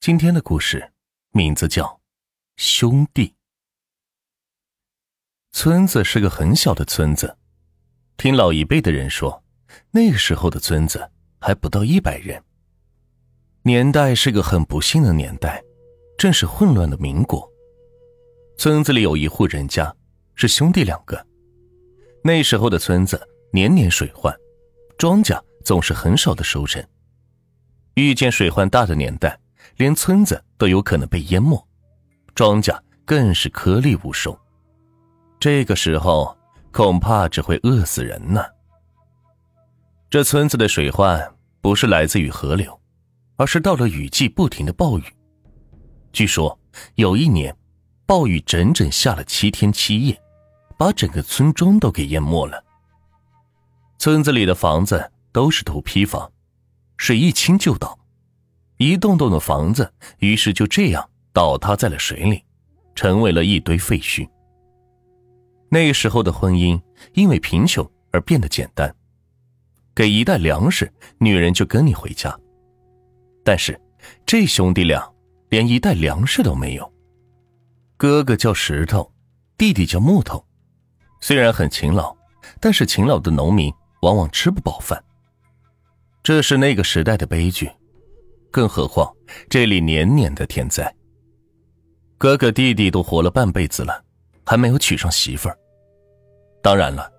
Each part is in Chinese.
今天的故事名字叫《兄弟》。村子是个很小的村子，听老一辈的人说，那个时候的村子还不到一百人。年代是个很不幸的年代，正是混乱的民国。村子里有一户人家是兄弟两个，那时候的村子年年水患，庄稼总是很少的收成。遇见水患大的年代。连村子都有可能被淹没，庄稼更是颗粒无收。这个时候恐怕只会饿死人呢。这村子的水患不是来自于河流，而是到了雨季不停的暴雨。据说有一年，暴雨整整下了七天七夜，把整个村庄都给淹没了。村子里的房子都是土坯房，水一倾就倒。一栋栋的房子，于是就这样倒塌在了水里，成为了一堆废墟。那时候的婚姻因为贫穷而变得简单，给一袋粮食，女人就跟你回家。但是这兄弟俩连一袋粮食都没有。哥哥叫石头，弟弟叫木头。虽然很勤劳，但是勤劳的农民往往吃不饱饭。这是那个时代的悲剧。更何况这里年年的天灾。哥哥弟弟都活了半辈子了，还没有娶上媳妇儿。当然了，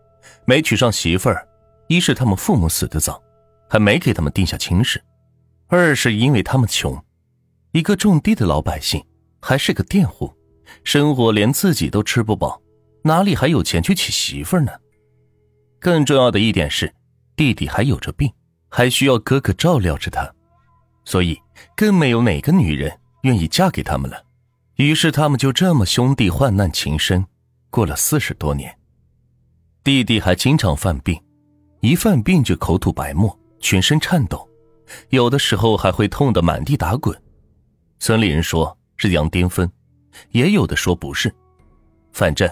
没娶上媳妇儿，一是他们父母死得早，还没给他们定下亲事；二是因为他们穷，一个种地的老百姓，还是个佃户，生活连自己都吃不饱，哪里还有钱去娶媳妇儿呢？更重要的一点是，弟弟还有着病，还需要哥哥照料着他。所以，更没有哪个女人愿意嫁给他们了。于是，他们就这么兄弟患难情深，过了四十多年。弟弟还经常犯病，一犯病就口吐白沫，全身颤抖，有的时候还会痛得满地打滚。村里人说是羊癫疯，也有的说不是，反正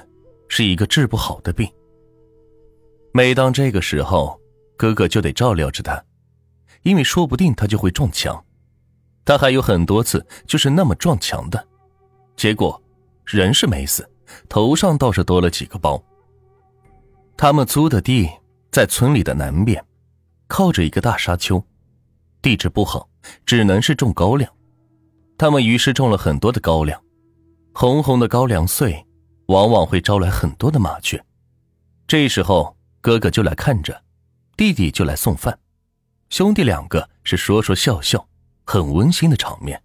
是一个治不好的病。每当这个时候，哥哥就得照料着他。因为说不定他就会撞墙，他还有很多次就是那么撞墙的，结果人是没死，头上倒是多了几个包。他们租的地在村里的南边，靠着一个大沙丘，地质不好，只能是种高粱。他们于是种了很多的高粱，红红的高粱穗，往往会招来很多的麻雀。这时候哥哥就来看着，弟弟就来送饭。兄弟两个是说说笑笑，很温馨的场面。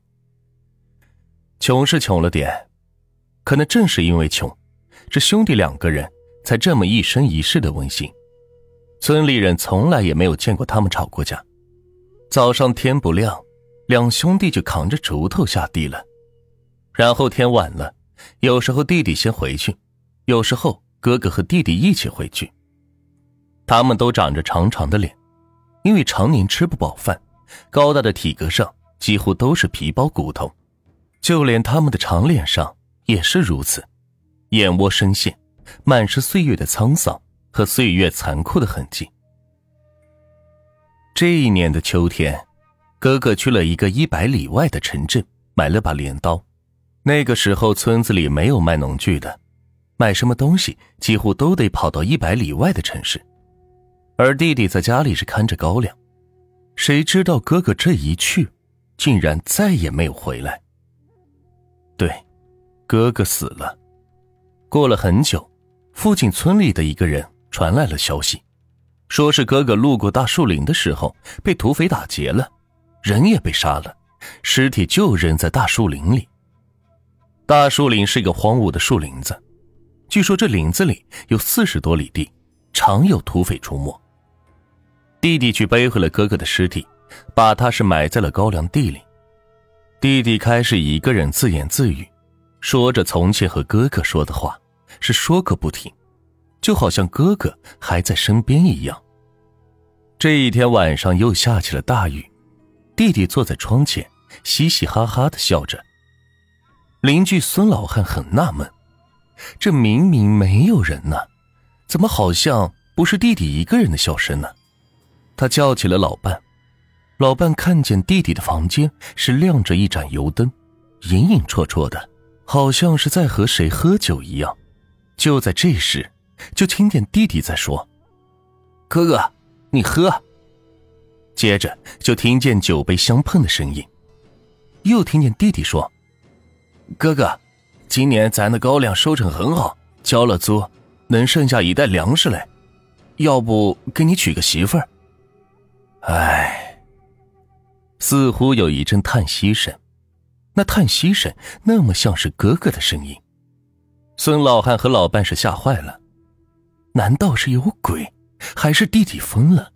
穷是穷了点，可能正是因为穷，这兄弟两个人才这么一生一世的温馨。村里人从来也没有见过他们吵过架。早上天不亮，两兄弟就扛着锄头下地了。然后天晚了，有时候弟弟先回去，有时候哥哥和弟弟一起回去。他们都长着长长的脸。因为常年吃不饱饭，高大的体格上几乎都是皮包骨头，就连他们的长脸上也是如此，眼窝深陷，满是岁月的沧桑和岁月残酷的痕迹。这一年的秋天，哥哥去了一个一百里外的城镇，买了把镰刀。那个时候村子里没有卖农具的，买什么东西几乎都得跑到一百里外的城市。而弟弟在家里是看着高粱，谁知道哥哥这一去，竟然再也没有回来。对，哥哥死了。过了很久，附近村里的一个人传来了消息，说是哥哥路过大树林的时候被土匪打劫了，人也被杀了，尸体就扔在大树林里。大树林是一个荒芜的树林子，据说这林子里有四十多里地，常有土匪出没。弟弟去背回了哥哥的尸体，把他是埋在了高粱地里。弟弟开始一个人自言自语，说着从前和哥哥说的话，是说个不停，就好像哥哥还在身边一样。这一天晚上又下起了大雨，弟弟坐在窗前，嘻嘻哈哈的笑着。邻居孙老汉很纳闷，这明明没有人呢，怎么好像不是弟弟一个人的笑声呢？他叫起了老伴，老伴看见弟弟的房间是亮着一盏油灯，隐隐绰绰的，好像是在和谁喝酒一样。就在这时，就听见弟弟在说：“哥哥，你喝。”接着就听见酒杯相碰的声音，又听见弟弟说：“哥哥，今年咱的高粱收成很好，交了租，能剩下一袋粮食来，要不给你娶个媳妇儿？”唉，似乎有一阵叹息声，那叹息声那么像是哥哥的声音。孙老汉和老伴是吓坏了，难道是有鬼，还是弟弟疯了？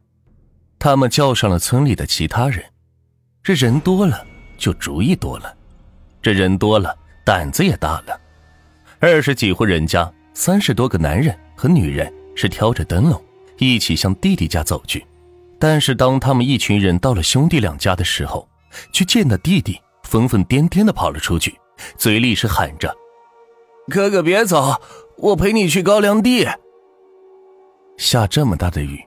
他们叫上了村里的其他人，这人多了就主意多了，这人多了胆子也大了。二十几户人家，三十多个男人和女人是挑着灯笼一起向弟弟家走去。但是当他们一群人到了兄弟两家的时候，却见到弟弟疯疯癫癫的跑了出去，嘴里是喊着：“哥哥别走，我陪你去高粱地。”下这么大的雨，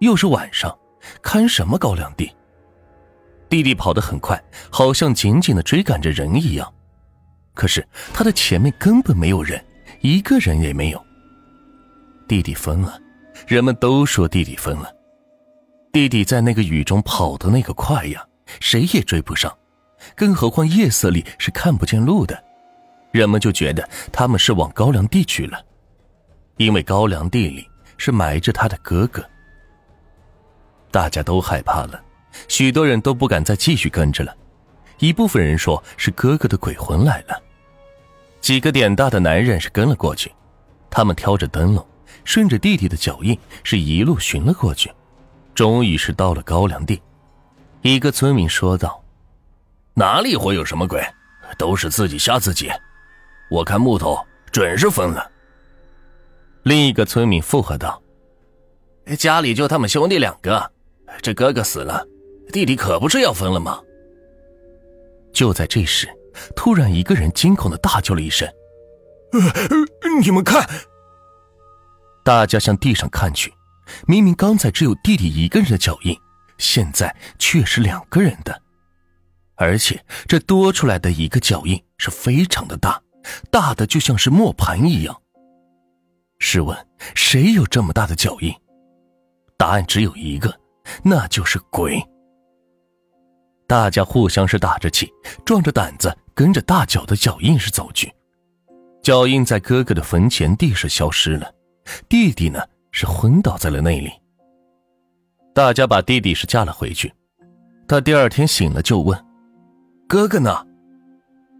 又是晚上。看什么高粱地？弟弟跑得很快，好像紧紧的追赶着人一样。可是他的前面根本没有人，一个人也没有。弟弟疯了，人们都说弟弟疯了。弟弟在那个雨中跑的那个快呀，谁也追不上。更何况夜色里是看不见路的，人们就觉得他们是往高粱地去了，因为高粱地里是埋着他的哥哥。大家都害怕了，许多人都不敢再继续跟着了。一部分人说是哥哥的鬼魂来了。几个点大的男人是跟了过去，他们挑着灯笼，顺着弟弟的脚印是一路寻了过去，终于是到了高粱地。一个村民说道：“哪里会有什么鬼？都是自己吓自己。我看木头准是疯了。”另一个村民附和道：“家里就他们兄弟两个。”这哥哥死了，弟弟可不是要疯了吗？就在这时，突然一个人惊恐的大叫了一声：“你们看！”大家向地上看去，明明刚才只有弟弟一个人的脚印，现在却是两个人的，而且这多出来的一个脚印是非常的大，大的就像是磨盘一样。试问，谁有这么大的脚印？答案只有一个。那就是鬼。大家互相是打着气，壮着胆子，跟着大脚的脚印是走去。脚印在哥哥的坟前地是消失了，弟弟呢是昏倒在了那里。大家把弟弟是架了回去，他第二天醒了就问：“哥哥呢？”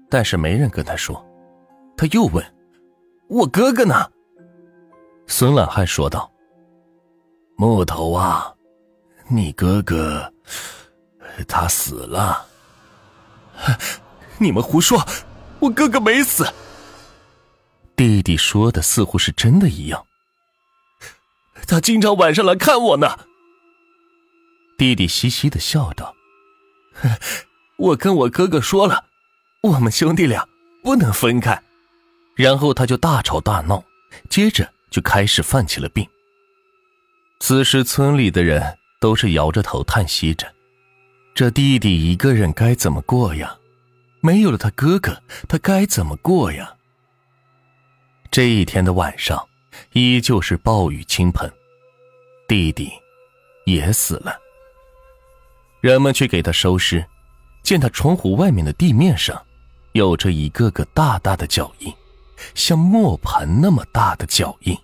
但是没人跟他说。他又问：“我哥哥呢？”孙懒汉说道：“木头啊。”你哥哥，他死了。你们胡说，我哥哥没死。弟弟说的似乎是真的一样。他经常晚上来看我呢。弟弟嘻嘻的笑道：“ 我跟我哥哥说了，我们兄弟俩不能分开。”然后他就大吵大闹，接着就开始犯起了病。此时村里的人。都是摇着头叹息着，这弟弟一个人该怎么过呀？没有了他哥哥，他该怎么过呀？这一天的晚上，依旧是暴雨倾盆，弟弟也死了。人们去给他收尸，见他窗户外面的地面上，有着一个个大大的脚印，像磨盘那么大的脚印。